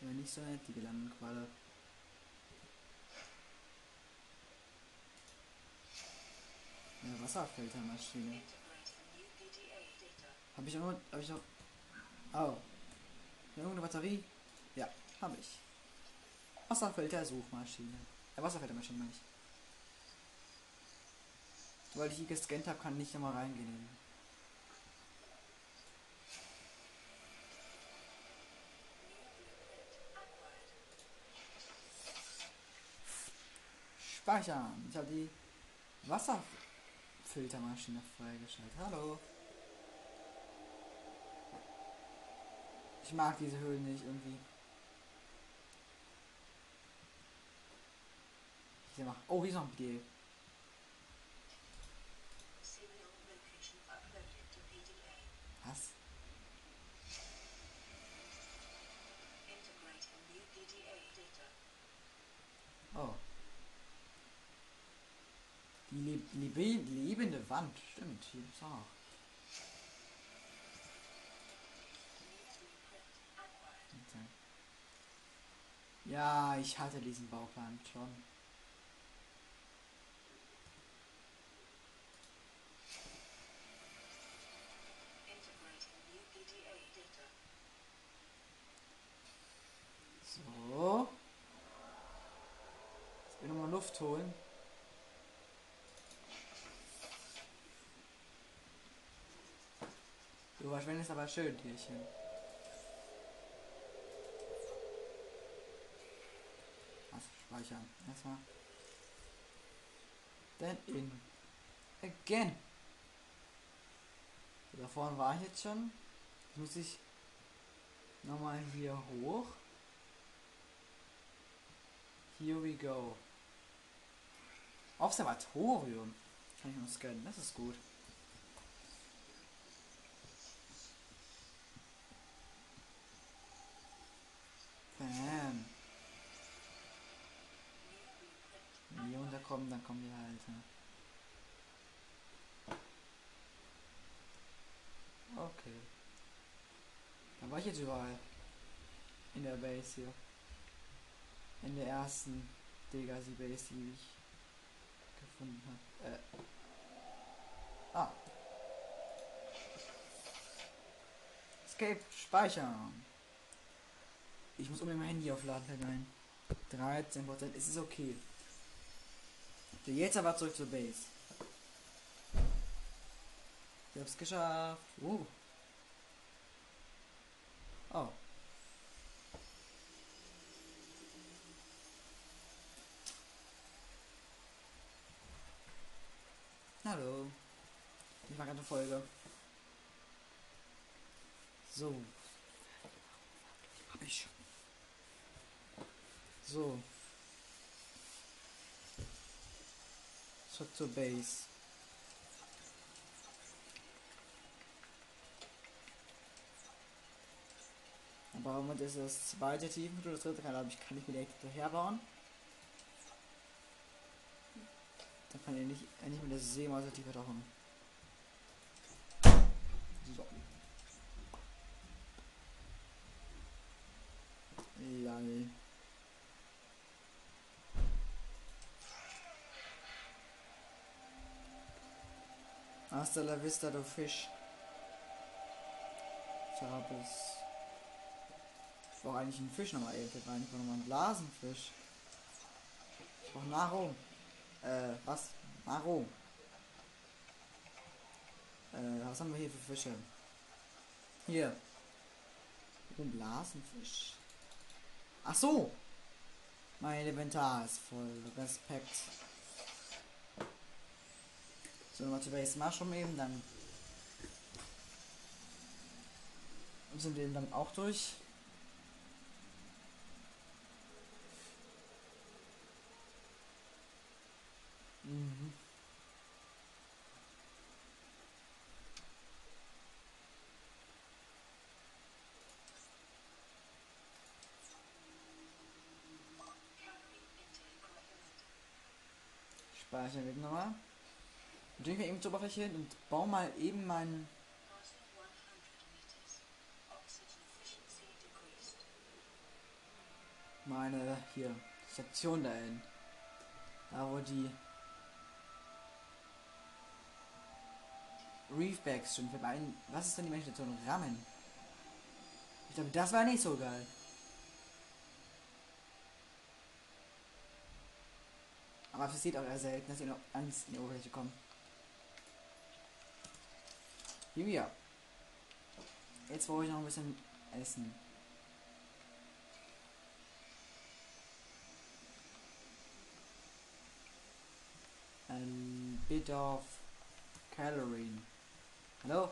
Die war nicht so nett, die Gelandenqual. Eine Wasserfiltermaschine. Habe ich irgendwo, habe ich noch, oh. Irgendeine Batterie? Ja, habe ich. Wasserfilter-Suchmaschine. Äh, Wasserfiltermaschine meine ich. Weil ich die gescannt habe, kann nicht nochmal reingehen. Speichern. Ich habe die Wasserfiltermaschine freigeschaltet. Hallo. Ich mag diese Höhlen nicht irgendwie. Hier mach. Oh, hier ist noch ein PDA. Serial location uploaded to PDA. Was? Integrating new PDA data. Oh. Die leb lebe lebende Wand. Stimmt, hier ist auch. Ja, ich hatte diesen Bauplan schon. So. Jetzt will ich nochmal Luft holen. Verschwendest aber schön, Tierchen. Was? Speichern. Erstmal. Then in. Again. Da vorne war ich jetzt schon. Jetzt muss ich nochmal hier hoch. Here we go. Observatorium. Kann ich noch scannen, das ist gut. Bam. Wenn die runterkommen, dann kommen die halt. Okay. Da war ich jetzt überall. In der Base hier. In der ersten Legacy Base, die ich gefunden habe. Äh. Ah. Escape speichern. Ich muss unbedingt mein Handy aufladen, ein. 13%, es ist okay. So, jetzt aber zurück zur Base. Ich hab's geschafft. Uh. Oh. Hallo. Ich mache eine Folge. So. Ich. So. Zurück zur Base. Aber Moment ist das zweite Tiefenflur, das dritte kann, ich, kann ich mir direkt herbauen. Dann kann ich nicht, nicht mit der Seemaus tiefer tauchen. So. Lall. Hasta la vista, du Fisch. Ich habe es. Ich brauche eigentlich einen Fisch nochmal eben. Ich brauche nochmal einen Blasenfisch. Ich brauche Nahrung. Äh, was? Nahrung. Äh, was haben wir hier für Fische? Hier. Ein Blasenfisch. Ach so. Mein Inventar ist voll. Respekt. So, zu Base Mushroom eben, dann sind wir dann auch durch. Mhm. Speichern wir nochmal. Drehen wir eben zur Oberfläche hin und bauen mal eben meinen. Passing 100 meters. Oxygen efficiency decreased. meine hier Sektion da hin. Da wo die Reefbacks sind. Wir beiden, was ist denn die Menschenstation? Rammen. Ich glaube, das war nicht so geil. Aber es passiert auch eher selten, dass sie noch ans in die Oberfläche kommen. Wir. Jetzt brauche ich noch ein bisschen Essen. a bit of calorie. Hello?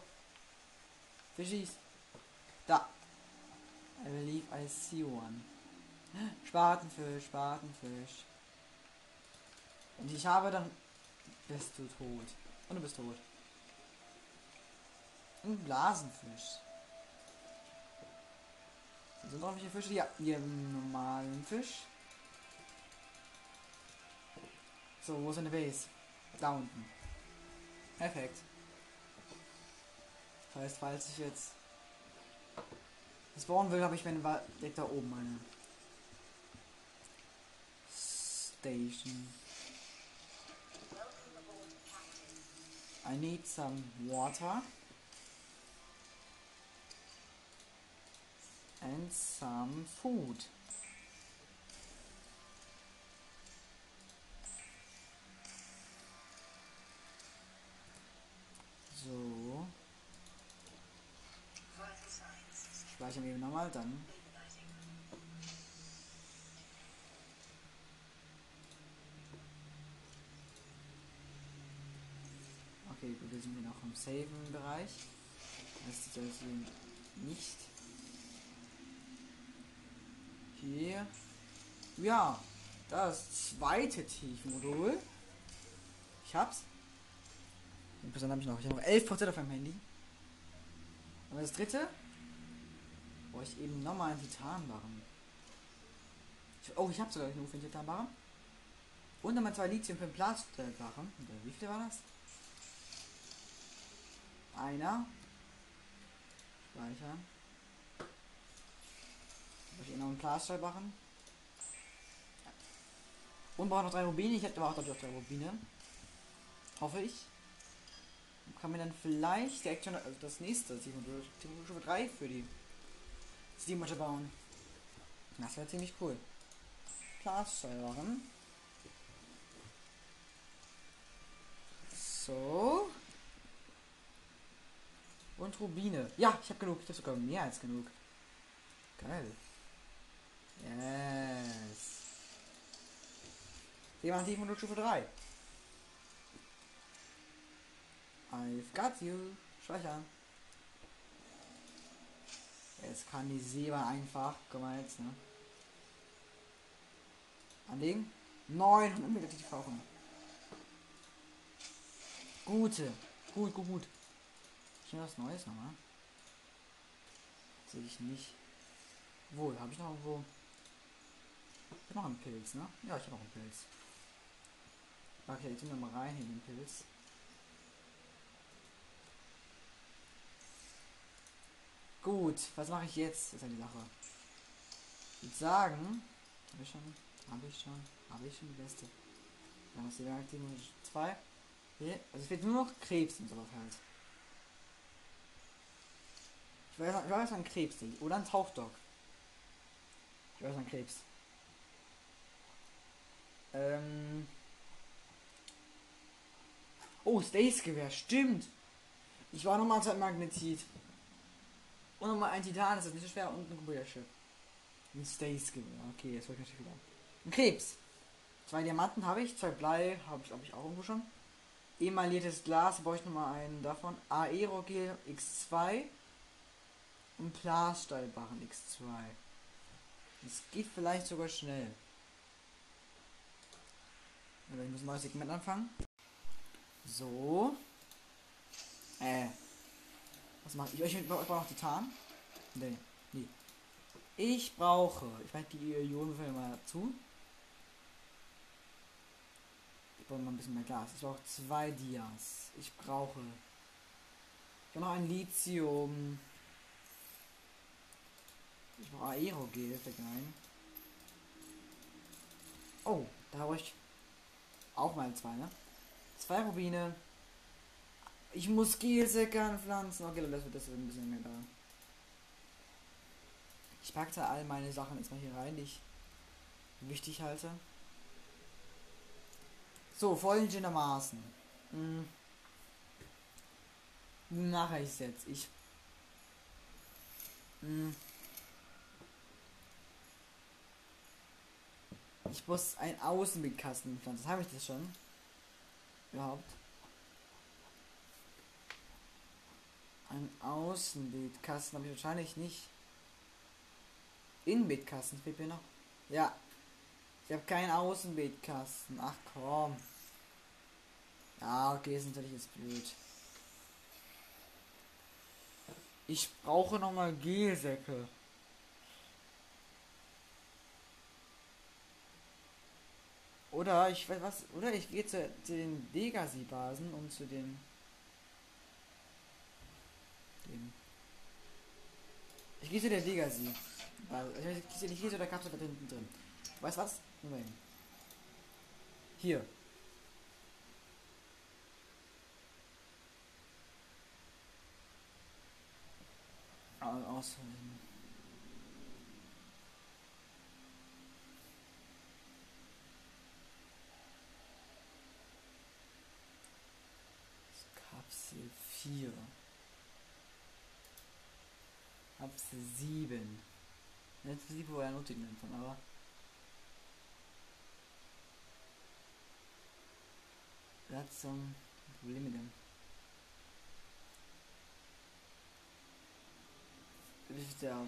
Fishies? Da. I believe I see one. Spatenfisch, Spatenfisch. Und ich habe dann... Bist du tot. Und du bist tot. Ein Blasenfisch. Sind noch welche Fische? Ja, hier normalen Fisch. So, wo ist eine Base? Da unten. Perfekt. Das heißt, falls ich jetzt das bauen will, habe ich meine Wa- direkt da oben meine Station. I need some water and some food. So, speichern wir eben nochmal, dann. Okay, gut, wir sind hier noch im Saven-Bereich. Das ist hier nicht. Hier. Ja, das zweite Tiefmodul. Ich hab's. Den Prozent habe ich noch. Ich habe noch 11% auf meinem Handy. Und das dritte. Brauche ich eben nochmal einen Titanbarren. Oh, ich habe sogar genug für einen Titanbarren. Und nochmal zwei Lithium für den Plastikbarren. Wie viel war das? Einer. Speichern. Soll ich noch einen Glasstahl machen? Und brauche noch drei Rubine. Ich hätte aber auch auch drei Rubine. Hoffe ich. Kann mir dann vielleicht direkt schon also das nächste Stufe 3 für die Steam-Masche bauen. Das wäre ziemlich cool. Glasstahl machen. So. Und Rubine. Ja, ich habe genug. Ich habe sogar mehr als genug. Geil. Yes. Wir machen die Stufe 3. I've got you. Speichern. Jetzt kann die Seba einfach. Guck mal jetzt, ne? Anlegen. 900 Meter tief tauchen. Gute. Gut, gut, gut. Nehme was Neues nochmal. Sehe ich nicht. Wohl, habe ich noch irgendwo. Ich habe noch einen Pilz, ne? Ja, ich habe noch einen Pilz. Okay, jetzt tun wir mal rein in den Pilz. Gut, was mache ich jetzt? Ist ja die Sache. Ich würde sagen, habe ich schon, habe ich schon, habe ich schon die beste. Dann ist die Werkzeuge 2. Okay, also es fehlt nur noch Krebs und sowas halt. Ich weiß, ich weiß ein Krebs. Oder ein Tauchdog. Ich weiß ein Krebs. Ähm. Oh, Stays Gewehr, stimmt. Ich war nochmal ein Magnetit. Und nochmal ein Titan, das ist nicht so schwer. Und ein Computerchip. Ein Stays Okay, jetzt wollte ich natürlich wieder. Ein Krebs. Zwei Diamanten habe ich, zwei Blei habe ich glaube ich auch irgendwo schon. Emailliertes Glas, brauche ich nochmal einen davon. Aerogel X2 und Plasstahlbarren X2. Das geht vielleicht sogar schnell. Ich muss ein neues Segment anfangen. So. Äh. Was mache ich? Ich brauche noch Titan. Nee. Nee. Ich brauche. Ich werde die Ionen mal zu. Ich brauche mal ein bisschen mehr Gas. Ich brauche zwei Dias. Ich brauche. Ich brauche noch ein Lithium. Ich brauche Aerogel, fällt mir. Oh, da habe ich auch mal zwei, ne? Zwei Rubine. Ich muss Gelsäcke anpflanzen. Okay, das wird das wird ein bisschen mehr da. Ich packe all meine Sachen jetzt mal hier rein, die ich wichtig halte. So, folgendermaßen. Hm. Mache ich jetzt? Ich. Hm. Ich muss ein Außenbildkasten pflanzen. Habe ich das schon? Überhaupt? Ein Außenbildkasten habe ich wahrscheinlich nicht. Innenbildkasten fehlt mir noch. Ja. Ich habe keinen Außenbildkasten. Ach komm. Ja, okay, ist natürlich jetzt blöd. Ich brauche nochmal Gelsäcke. Oder ich was, oder ich gehe zu, zu den Degasi-Basen und zu den, den ich gehe zu der Degasi. Ich gehe nicht zu der Kapsel da hinten drin. Weißt was? Moment. Hier. Ausholen. Kapsel 4. Kapsel 7. Jetzt sie wohl ein Notizen von, aber. Das zum Problem mit dem. ist der.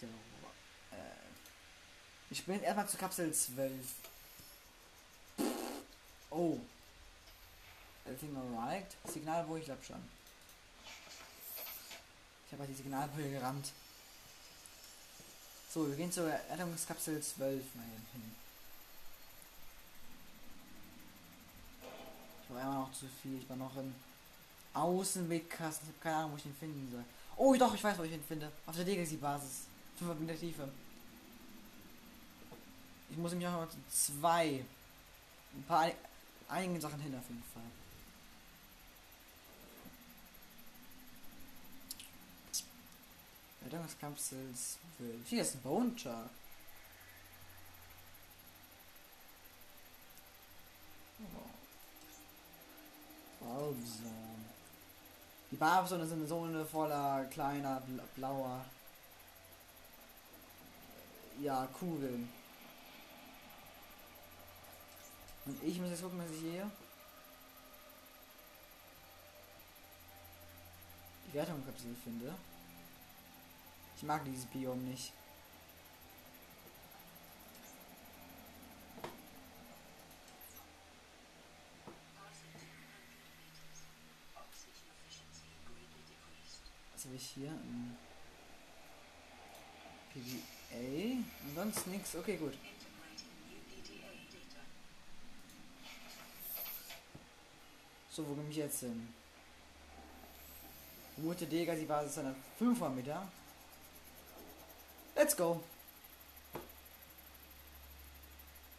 der äh, ich bin erstmal zur Kapsel 12. Oh. Everything alright? Signal, wo ich glaube schon. Ich habe halt die Signalbrille gerammt. So, wir gehen zur Erdungskapsel 12 mal hin. Ich war immer noch zu viel. Ich war noch im Außenwegkasten. Ich habe keine Ahnung, wo ich den finden soll. Oh, doch, ich weiß, wo ich ihn finde. Auf der Legacy-Basis. 5 Meter Tiefe. Ich muss mich auch noch zwei. Ein paar einige Sachen hin auf jeden Fall. Rettungskapsel 12. Hier ist ein Bone Shark. Oh. Die Barbsonne sind eine Zone voller kleiner blauer ja, Kugeln. Und ich muss jetzt gucken, was ich hier die Wertungskapsel finde. Ich mag dieses Biom nicht. Was habe ich hier? PDA? Und sonst nichts. Okay, gut. So, wo bin ich jetzt hin? Route Dega, die Basis an 500 Meter. Let's go.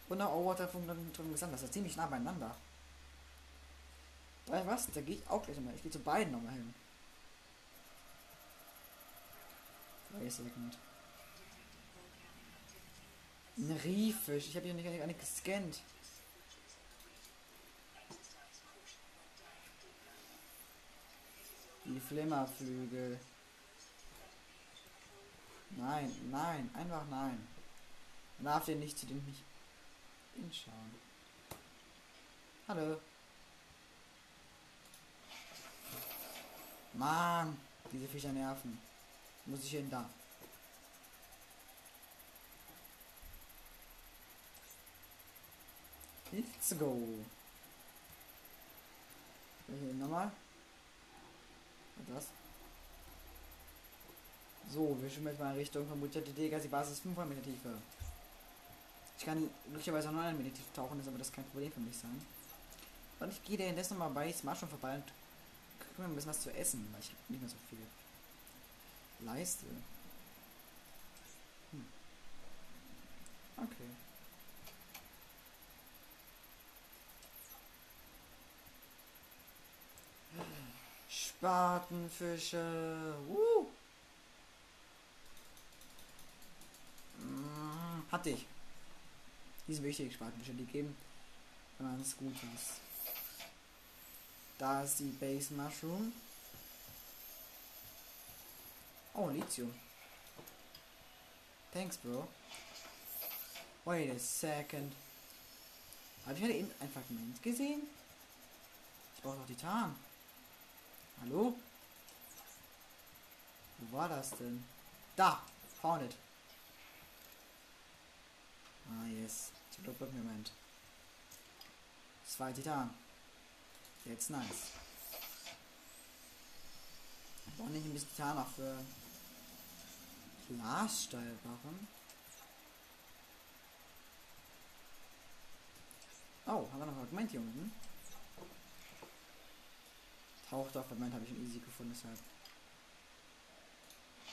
Und nach Overwater von drin gesagt, das ist ziemlich nah beieinander. Weißt was? Da gehe ich auch gleich nochmal. Ich gehe zu beiden nochmal hin. Second. Ein Riefisch. Ich habe hier nicht, nicht, nicht gescannt. Die Flimmerflügel. Nein, nein, einfach nein. Man darf den nicht zu dem nicht hinschauen. Hallo. Mann, diese Viecher nerven. Muss ich hin da. Let's go. Nochmal. Das. So, wir schwimmen jetzt mal in Richtung vermutete die Basis 500 Meter Tiefe. Ich kann glücklicherweise auch 900 Meter Tiefe tauchen, ist aber das kein Problem für mich sein. Und ich gehe währenddessen nochmal bei Smart schon vorbei und gucke mir ein bisschen was zu essen, weil ich habe nicht mehr so viel. Leiste. Hm. Okay. Spatenfische. Uh. Mm, hatte ich. Die sind wichtig. Die geben ganz Gutes. Da ist die Base Mushroom. Oh, Lithium. Thanks, bro. Wait a second. Habe ich heute eben ein Fragment gesehen? Ich brauche doch Titan. Hallo? Wo war das denn? Da! Found it. Ah, yes. Ich glaube, Moment. Zwei Titan. Jetzt nice. Ich brauche nicht ein bisschen Titan noch für Glassteilbarren. Oh, haben wir noch ein Fragment hier unten? Taucht auf, Fragment habe ich ein easy gefunden, deshalb.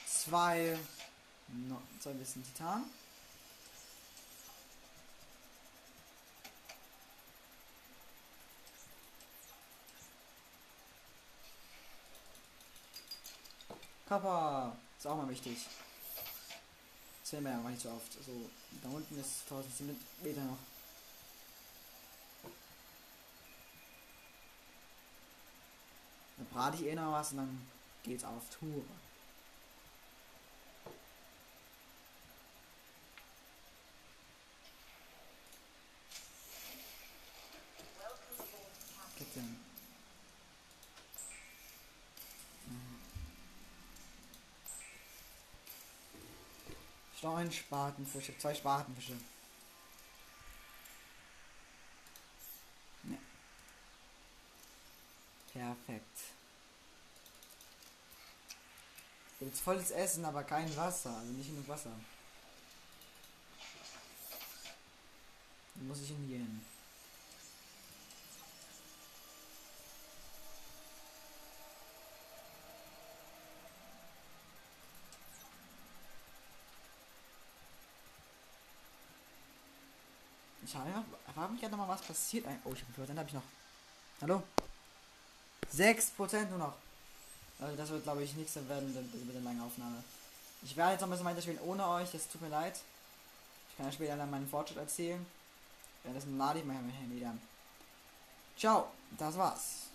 Zwei. No, zwei bisschen Titan. Kappa. Ist auch mal wichtig. Das sehen wir ja nicht so oft. So, da unten ist 1000 Meter noch. Dann brate ich eh noch was und dann geht's auf Tour. Neun Spatenfische, zwei Spatenfische. Ne. Perfekt. Jetzt volles Essen, aber kein Wasser, also nicht genug Wasser. Dann muss ich in hier hin. Habe frage mich ja noch mal, was passiert. Oh, ich habe dann habe ich noch. Hallo? 6% nur noch. Also das wird glaube ich nichts werden mit der langen Aufnahme. Ich werde jetzt noch ein bisschen weiterspielen ohne euch, das tut mir leid. Ich kann ja später dann meinen Fortschritt erzählen. Ja, das lade ich mein Handy dann. Ciao, das war's.